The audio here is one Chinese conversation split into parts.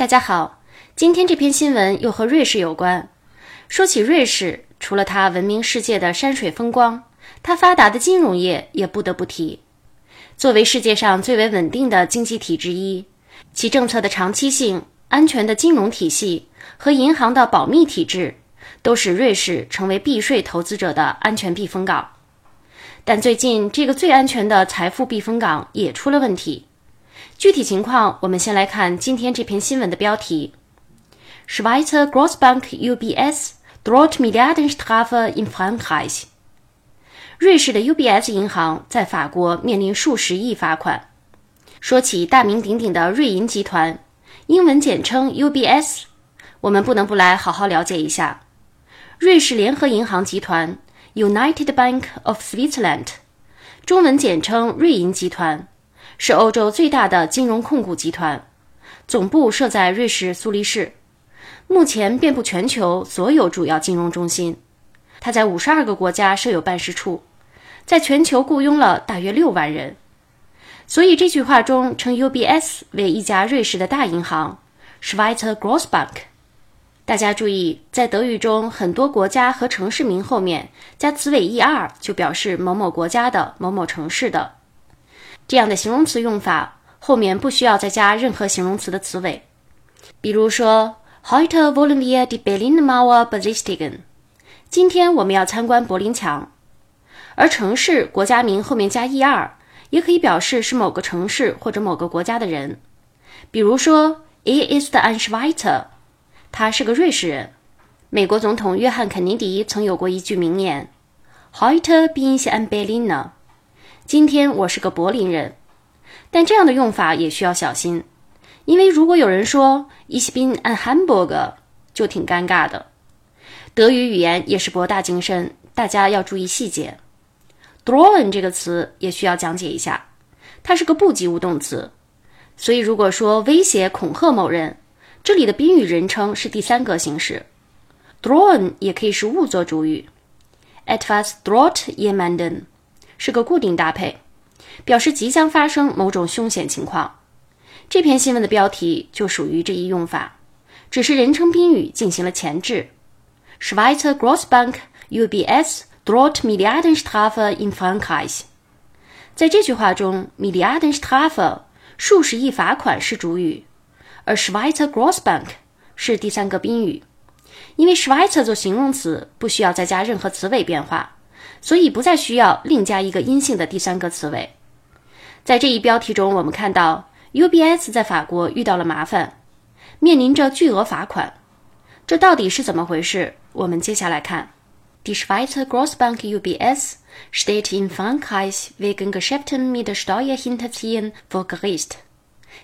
大家好，今天这篇新闻又和瑞士有关。说起瑞士，除了它闻名世界的山水风光，它发达的金融业也不得不提。作为世界上最为稳定的经济体之一，其政策的长期性、安全的金融体系和银行的保密体制，都使瑞士成为避税投资者的安全避风港。但最近，这个最安全的财富避风港也出了问题。具体情况，我们先来看今天这篇新闻的标题：Schweizer Grossbank UBS droht Milliardenstrafe in Frankreich。瑞士的 UBS 银行在法国面临数十亿罚款。说起大名鼎鼎的瑞银集团，英文简称 UBS，我们不能不来好好了解一下。瑞士联合银行集团 United Bank of Switzerland，中文简称瑞银集团。是欧洲最大的金融控股集团，总部设在瑞士苏黎世，目前遍布全球所有主要金融中心。它在五十二个国家设有办事处，在全球雇佣了大约六万人。所以这句话中称 UBS 为一家瑞士的大银行 Schweizer Grossbank。大家注意，在德语中，很多国家和城市名后面加词尾 -er，就表示某某国家的某某城市的。这样的形容词用法后面不需要再加任何形容词的词尾，比如说，Heute wollen wir die Berliner Mauer besichtigen。今天我们要参观柏林墙。而城市国家名后面加 -er，也可以表示是某个城市或者某个国家的人。比如说，Er ist ein Schweizer，他是个瑞士人。美国总统约翰肯尼迪曾有过一句名言：Heute bin ich ein Berliner。今天我是个柏林人，但这样的用法也需要小心，因为如果有人说 Ich bin ein Hamburger，就挺尴尬的。德语语言也是博大精深，大家要注意细节。drohen 这个词也需要讲解一下，它是个不及物动词，所以如果说威胁恐吓某人，这里的宾语人称是第三格形式。drohen 也可以是物作主语，etwas droht jemanden。是个固定搭配，表示即将发生某种凶险情况。这篇新闻的标题就属于这一用法，只是人称宾语进行了前置。Schweizer Grossbank UBS droht Milliardenstrafe in Frankreich。在这句话中，Milliardenstrafe 数十亿罚款是主语，而 Schweizer Grossbank 是第三个宾语。因为 Schweizer 做形容词不需要再加任何词尾变化。所以不再需要另加一个阴性的第三个词尾。在这一标题中，我们看到 UBS 在法国遇到了麻烦，面临着巨额罚款。这到底是怎么回事？我们接下来看。Die Schweizer Grossbank UBS steht in Frankreich wegen Geschäften mit Steuerhinterziehung vor Gericht.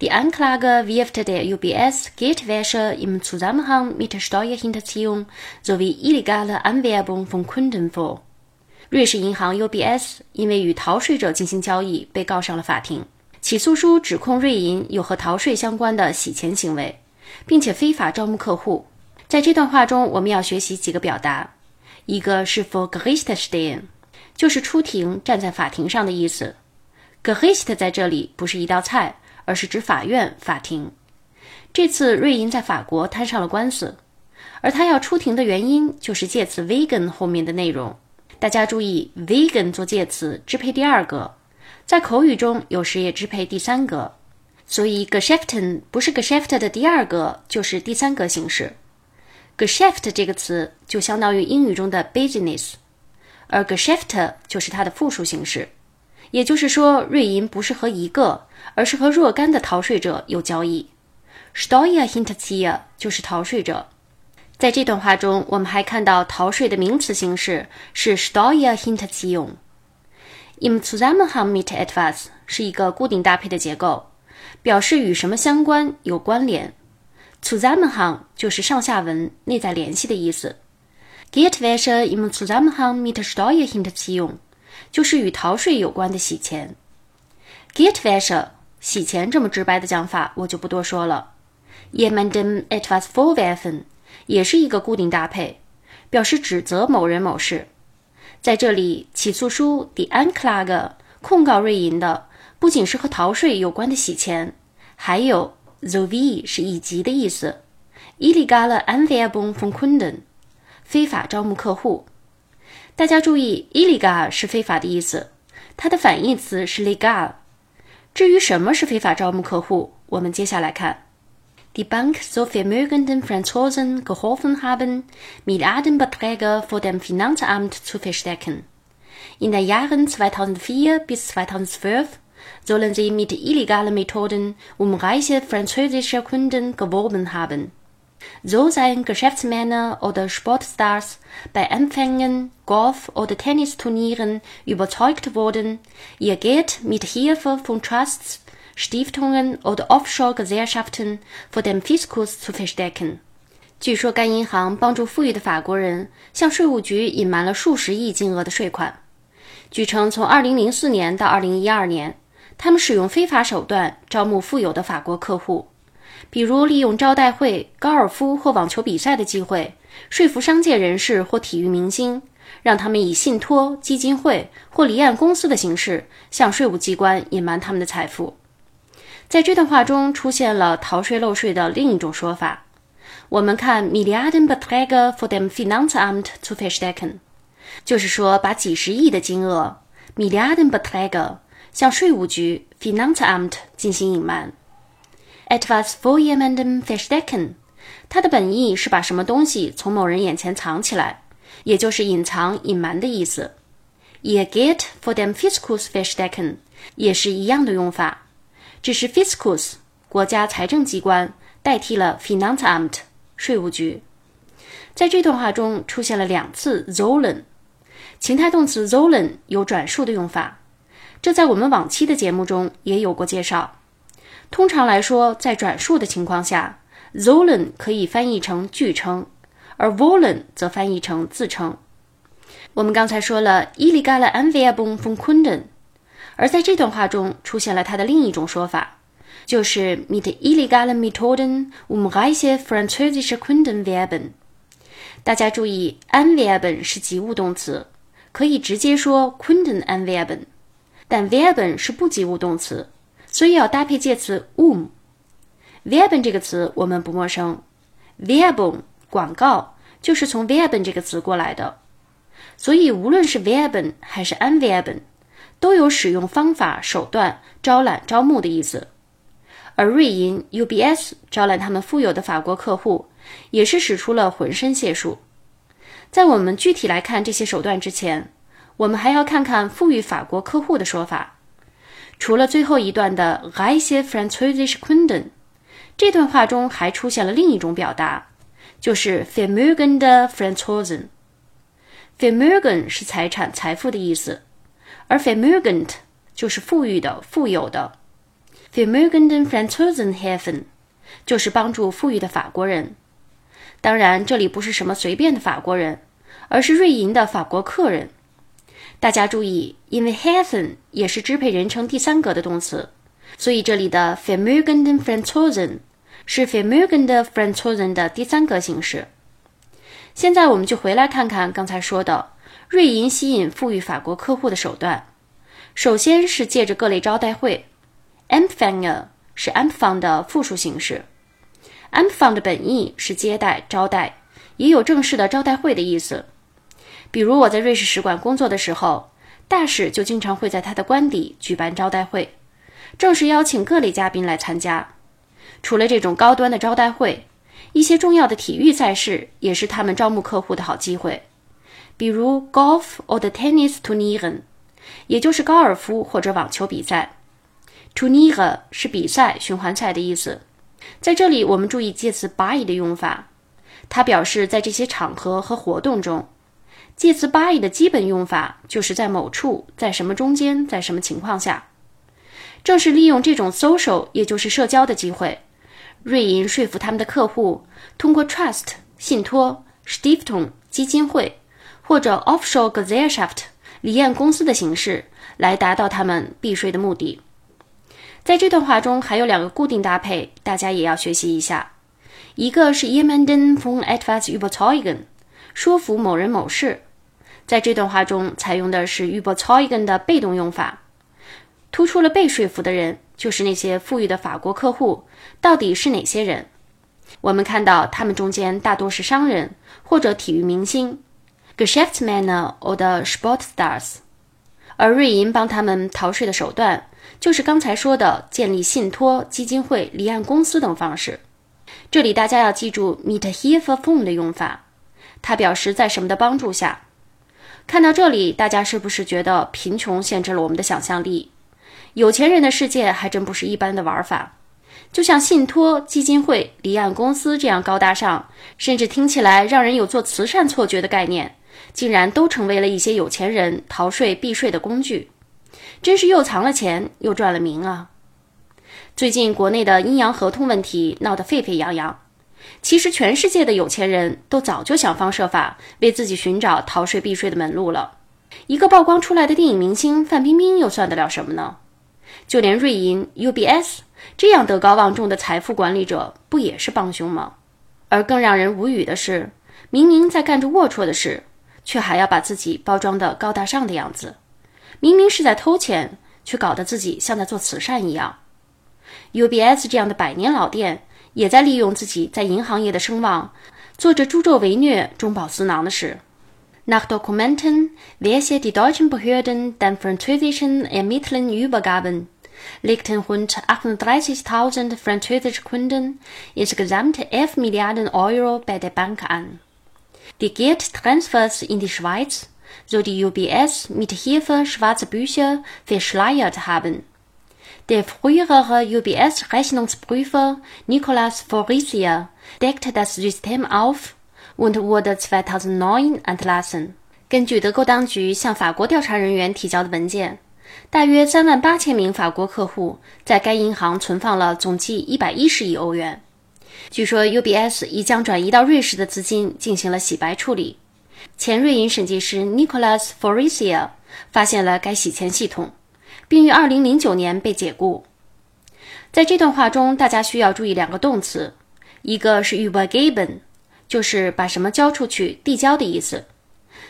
Die Anklage wirft der UBS Geldwäsche im Zusammenhang mit Steuerhinterziehung sowie illegale Anwerbung von Kunden vor. 瑞士银行 UBS 因为与逃税者进行交易，被告上了法庭。起诉书指控瑞银有和逃税相关的洗钱行为，并且非法招募客户。在这段话中，我们要学习几个表达：一个是 for Gericht stehen，就是出庭、站在法庭上的意思。Gericht 在这里不是一道菜，而是指法院、法庭。这次瑞银在法国摊上了官司，而他要出庭的原因就是借此 vegan 后面的内容。大家注意，vegan 做介词支配第二格，在口语中有时也支配第三格，所以 Geschäften 不是 Geschäft 的第二格，就是第三格形式。Geschäft 这个词就相当于英语中的 business，而 Geschäft 就是它的复数形式。也就是说，瑞银不是和一个，而是和若干的逃税者有交易。Steuerhinterzieher 就是逃税者。在这段话中，我们还看到逃税的名词形式是 s t o y e r h i n t e r z i e n g Im Zusammenhang mit etwas 是一个固定搭配的结构，表示与什么相关、有关联。Zusammenhang 就是上下文、内在联系的意思。Geldwäsche im Zusammenhang mit s t o y e r h i n t e r z i e n g 就是与逃税有关的洗钱。Geldwäsche 洗钱这么直白的讲法，我就不多说了。Jemandem etwas vorwerfen 也是一个固定搭配，表示指责某人某事。在这里，起诉书 The Anklage 控告瑞银的不仅是和逃税有关的洗钱，还有 so wie 是以及的意思，illegale Anwerbung von Kunden，非法招募客户。大家注意，illegal 是非法的意思，它的反义词是 legal。至于什么是非法招募客户，我们接下来看。Die Bank so vermögenden Franzosen geholfen haben, Milliardenbeträge vor dem Finanzamt zu verstecken. In den Jahren 2004 bis 2012 sollen sie mit illegalen Methoden um reiche französische Kunden geworben haben. So seien Geschäftsmänner oder Sportstars bei Empfängen, Golf- oder Tennisturnieren überzeugt worden, ihr Geld mit Hilfe von Trusts, Stiftungen oder Offshore-Gesellschaften vor dem Fiskus zu verstecken. 据说该银行帮助富裕的法国人向税务局隐瞒了数十亿金额的税款。据称，从2004年到2012年，他们使用非法手段招募富有的法国客户。比如利用招待会、高尔夫或网球比赛的机会，说服商界人士或体育明星，让他们以信托、基金会或离岸公司的形式向税务机关隐瞒他们的财富。在这段话中出现了逃税漏税的另一种说法。我们看 Milliardenbeträge vor dem Finanzamt zu verstecken，就是说把几十亿的金额 Milliardenbeträge 向税务局 Finanzamt 进行隐瞒。etwas vor jemandem verstecken，它的本意是把什么东西从某人眼前藏起来，也就是隐藏、隐瞒的意思。ihr Geld vor dem Fiskus verstecken 也是一样的用法，只是 Fiskus 国家财政机关代替了 Finanzamt 税务局。在这段话中出现了两次 sollen，情态动词 sollen 有转述的用法，这在我们往期的节目中也有过介绍。通常来说，在转述的情况下，sollen 可以翻译成据称，而 wollen 则翻译成自称。我们刚才说了 illegale Anwerbung von Kunden，而在这段话中出现了他的另一种说法，就是 mit illegalen Methoden um reiche französische Kunden werben。大家注意，anwerben 是及物动词，可以直接说 Kunden anwerben，但 werben 是不及物动词。所以要搭配介词 um。werben 这个词我们不陌生，Werbung 广告就是从 werben 这个词过来的。所以无论是 werben 还是 an verben 都有使用方法、手段招揽、招募的意思。而瑞银 UBS 招揽他们富有的法国客户，也是使出了浑身解数。在我们具体来看这些手段之前，我们还要看看富裕法国客户的说法。除了最后一段的 reiche französische Kunden，这段话中还出现了另一种表达，就是 vermögende Franzosen。vermögen 是财产、财富的意思，而 vermögend 就是富裕的、富有的。vermögenden Franzosen helfen 就是帮助富裕的法国人。当然，这里不是什么随便的法国人，而是瑞银的法国客人。大家注意，因为 helfen 也是支配人称第三格的动词，所以这里的 vermögende Franzosen 是 vermögende Franzosen 的第三格形式。现在我们就回来看看刚才说的瑞银吸引富裕法国客户的手段。首先是借着各类招待会，empfange 是 empfang 的复数形式，empfang 的本意是接待、招待，也有正式的招待会的意思。比如我在瑞士使馆工作的时候，大使就经常会在他的官邸举办招待会，正式邀请各类嘉宾来参加。除了这种高端的招待会，一些重要的体育赛事也是他们招募客户的好机会。比如 Golf or the Tennisturnieren，也就是高尔夫或者网球比赛。Turnier 是比赛、循环赛的意思。在这里，我们注意介词 by 的用法，它表示在这些场合和活动中。介词 by 的基本用法就是在某处，在什么中间，在什么情况下。正是利用这种 social，也就是社交的机会，瑞银说服他们的客户通过 trust 信托、Stiftung 基金会或者 offshore Gesellschaft 离岸公司的形式来达到他们避税的目的。在这段话中还有两个固定搭配，大家也要学习一下。一个是 jemanden von etwas überzeugen，说服某人某事。在这段话中，采用的是 überzeugen 的被动用法。突出了被说服的人，就是那些富裕的法国客户。到底是哪些人？我们看到他们中间大多是商人或者体育明星 （Geschäftsmänner oder Sportstars），而瑞银帮他们逃税的手段，就是刚才说的建立信托基金会、离岸公司等方式。这里大家要记住 meet Hilfe von” 的用法，它表示在什么的帮助下。看到这里，大家是不是觉得贫穷限制了我们的想象力？有钱人的世界还真不是一般的玩法。就像信托基金会、离岸公司这样高大上，甚至听起来让人有做慈善错觉的概念，竟然都成为了一些有钱人逃税避税的工具，真是又藏了钱又赚了名啊！最近国内的阴阳合同问题闹得沸沸扬扬，其实全世界的有钱人都早就想方设法为自己寻找逃税避税的门路了。一个曝光出来的电影明星范冰冰又算得了什么呢？就连瑞银、UBS。这样德高望重的财富管理者不也是帮凶吗？而更让人无语的是，明明在干着龌龊的事，却还要把自己包装的高大上的样子。明明是在偷钱，却搞得自己像在做慈善一样。UBS 这样的百年老店，也在利用自己在银行业的声望，做着助纣为虐、中饱私囊的事。Nach Dokumenten, welche die deutschen Behörden den französischen Ermittlern übergaben. legten rund 38.000 französische Kunden insgesamt 11 Milliarden Euro bei der Bank an. Die Geldtransfers in die Schweiz, so die UBS, mit Hilfe schwarzer Bücher verschleiert haben. Der frühere UBS-Rechnungsprüfer Nicolas Forissier deckte das System auf und wurde 2009 entlassen. 根据德国当局向法国调查人员提交的文件，大约三万八千名法国客户在该银行存放了总计一百一十亿欧元。据说 UBS 已将转移到瑞士的资金进行了洗白处理。前瑞银审计师 Nicolas Foricia 发现了该洗钱系统，并于二零零九年被解雇。在这段话中，大家需要注意两个动词，一个是 übergeben，就是把什么交出去、递交的意思。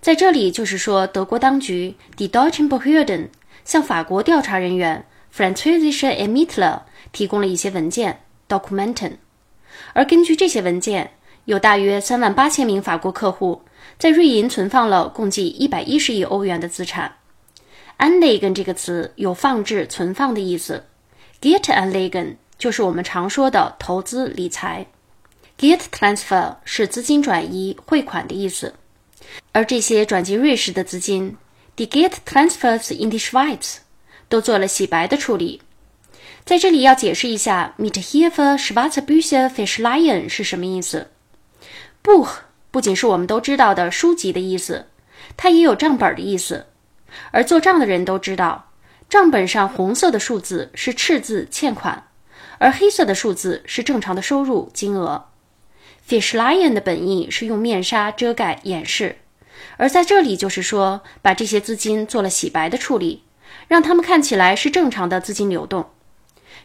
在这里就是说德国当局 die deutschen Behörden。向法国调查人员 Französische Ermittler 提供了一些文件 documenten 而根据这些文件，有大约三万八千名法国客户在瑞银存放了共计一百一十亿欧元的资产。Anlegen 这个词有放置、存放的意思，Get Anlegen 就是我们常说的投资理财，Get Transfer 是资金转移、汇款的意思，而这些转进瑞士的资金。Die get transfers in die Schweiz 都做了洗白的处理。在这里要解释一下，mit Hilfe schwarzer Bücher verschleiern 是什么意思？Buch 不仅是我们都知道的书籍的意思，它也有账本的意思。而做账的人都知道，账本上红色的数字是赤字欠款，而黑色的数字是正常的收入金额。Verschleiern 的本意是用面纱遮盖掩饰。而在这里，就是说，把这些资金做了洗白的处理，让他们看起来是正常的资金流动。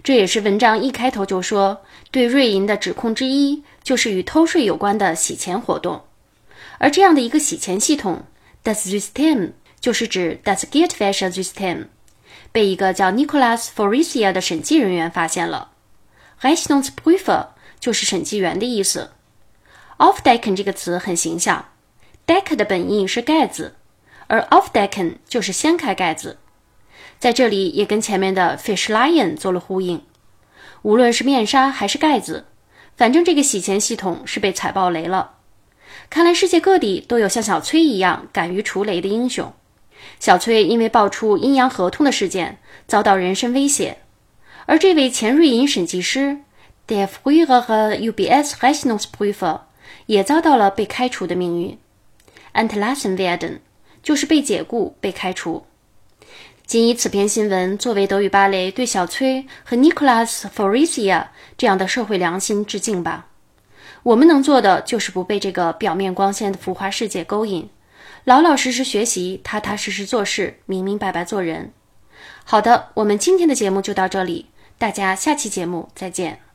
这也是文章一开头就说，对瑞银的指控之一就是与偷税有关的洗钱活动。而这样的一个洗钱系统，das System 就是指 das Geldwäschesystem，被一个叫 Nicolas Forisia 的审计人员发现了。Rechnungsprüfer 就是审计员的意思。Aufdecken 这个词很形象。Deck 的本意是盖子，而 Aufdecken 就是掀开盖子，在这里也跟前面的 Fish Lion 做了呼应。无论是面纱还是盖子，反正这个洗钱系统是被踩爆雷了。看来世界各地都有像小崔一样敢于除雷的英雄。小崔因为爆出阴阳合同的事件，遭到人身威胁，而这位前瑞银审计师 d e f r i e r 和 UBS Rechnungsprüfer 也遭到了被开除的命运。Antlassen werden 就是被解雇、被开除。仅以此篇新闻作为德语芭蕾对小崔和 Nicolas Forisia 这样的社会良心致敬吧。我们能做的就是不被这个表面光鲜的浮华世界勾引，老老实实学习，踏踏实实做事，明明白白做人。好的，我们今天的节目就到这里，大家下期节目再见。